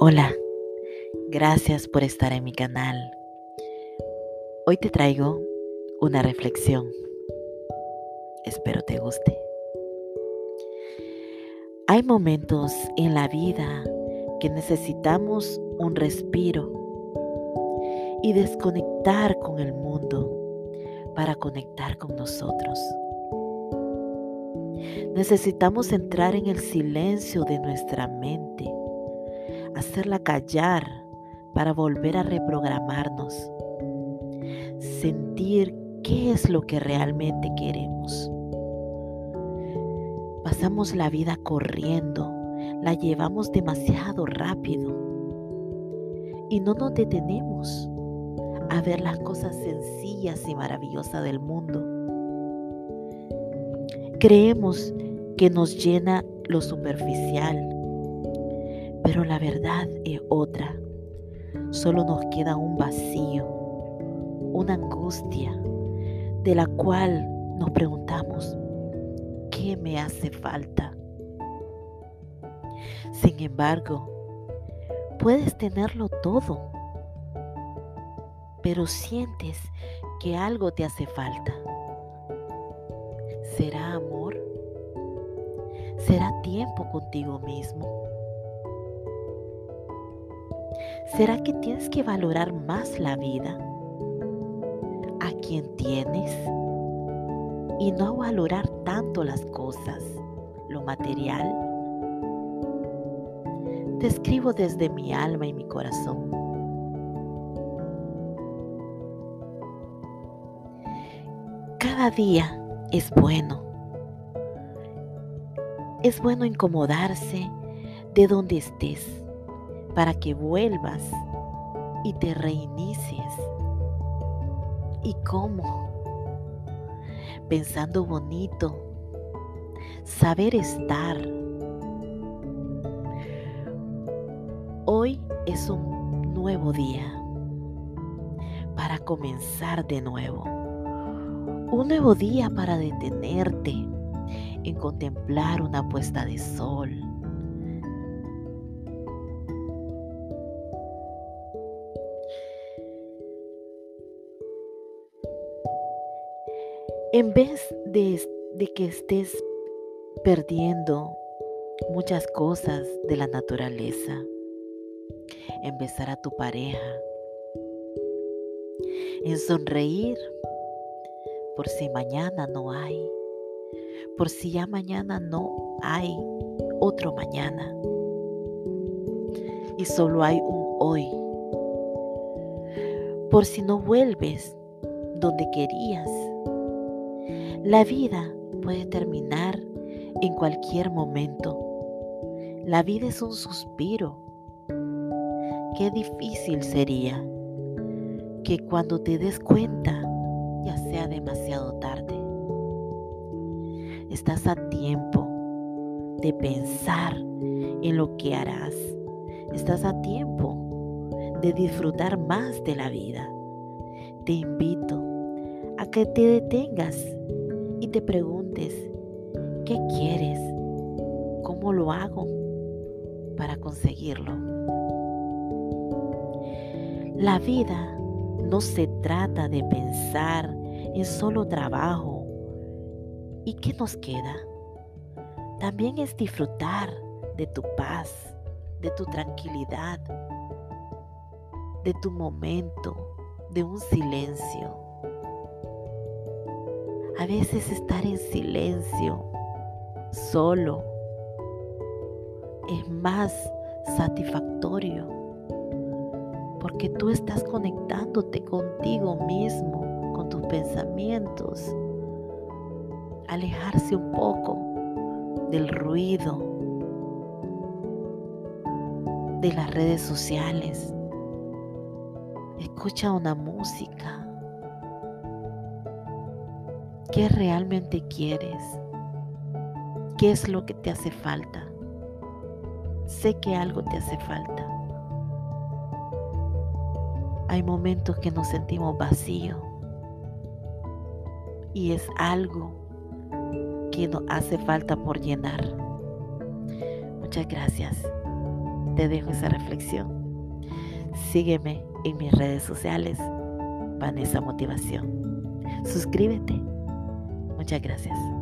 Hola, gracias por estar en mi canal. Hoy te traigo una reflexión. Espero te guste. Hay momentos en la vida que necesitamos un respiro y desconectar con el mundo para conectar con nosotros. Necesitamos entrar en el silencio de nuestra mente hacerla callar para volver a reprogramarnos, sentir qué es lo que realmente queremos. Pasamos la vida corriendo, la llevamos demasiado rápido y no nos detenemos a ver las cosas sencillas y maravillosas del mundo. Creemos que nos llena lo superficial, pero la verdad es otra. Solo nos queda un vacío, una angustia de la cual nos preguntamos, ¿qué me hace falta? Sin embargo, puedes tenerlo todo, pero sientes que algo te hace falta. ¿Será amor? ¿Será tiempo contigo mismo? ¿Será que tienes que valorar más la vida? ¿A quien tienes? Y no valorar tanto las cosas, lo material. Te escribo desde mi alma y mi corazón. Cada día es bueno. Es bueno incomodarse de donde estés para que vuelvas y te reinicies. ¿Y cómo? Pensando bonito, saber estar. Hoy es un nuevo día para comenzar de nuevo. Un nuevo día para detenerte en contemplar una puesta de sol En vez de, que estés perdiendo muchas cosas de la naturaleza, en besar a tu pareja, en sonreír por si mañana no hay, por si ya mañana no hay otro mañana y solo hay un hoy, por si no vuelves donde querías la vida puede terminar en cualquier momento. La vida es un suspiro. Qué difícil sería que cuando te des cuenta ya sea demasiado tarde. Estás a tiempo de pensar en lo que harás. Estás a tiempo de disfrutar más de la vida. Te invito a que te detengas y te preguntes, ¿qué quieres? ¿Cómo lo hago para conseguirlo? La vida no se trata de pensar en solo trabajo. ¿Y qué nos queda? También es disfrutar de tu paz, de tu tranquilidad, de tu momento, de un silencio a veces estar en silencio, solo, es más satisfactorio porque tú estás conectándote contigo mismo, con tus pensamientos. Alejarse un poco del ruido, de las redes sociales. Escucha una música ¿Qué realmente quieres? ¿Qué es lo que te hace falta? Sé que algo te hace falta. Hay momentos que nos sentimos vacíos y es algo que nos hace falta por llenar. Muchas gracias. te dejo esa reflexión. Sígueme en mis redes sociales, Vanessa Motivación. Suscríbete. Muchas gracias.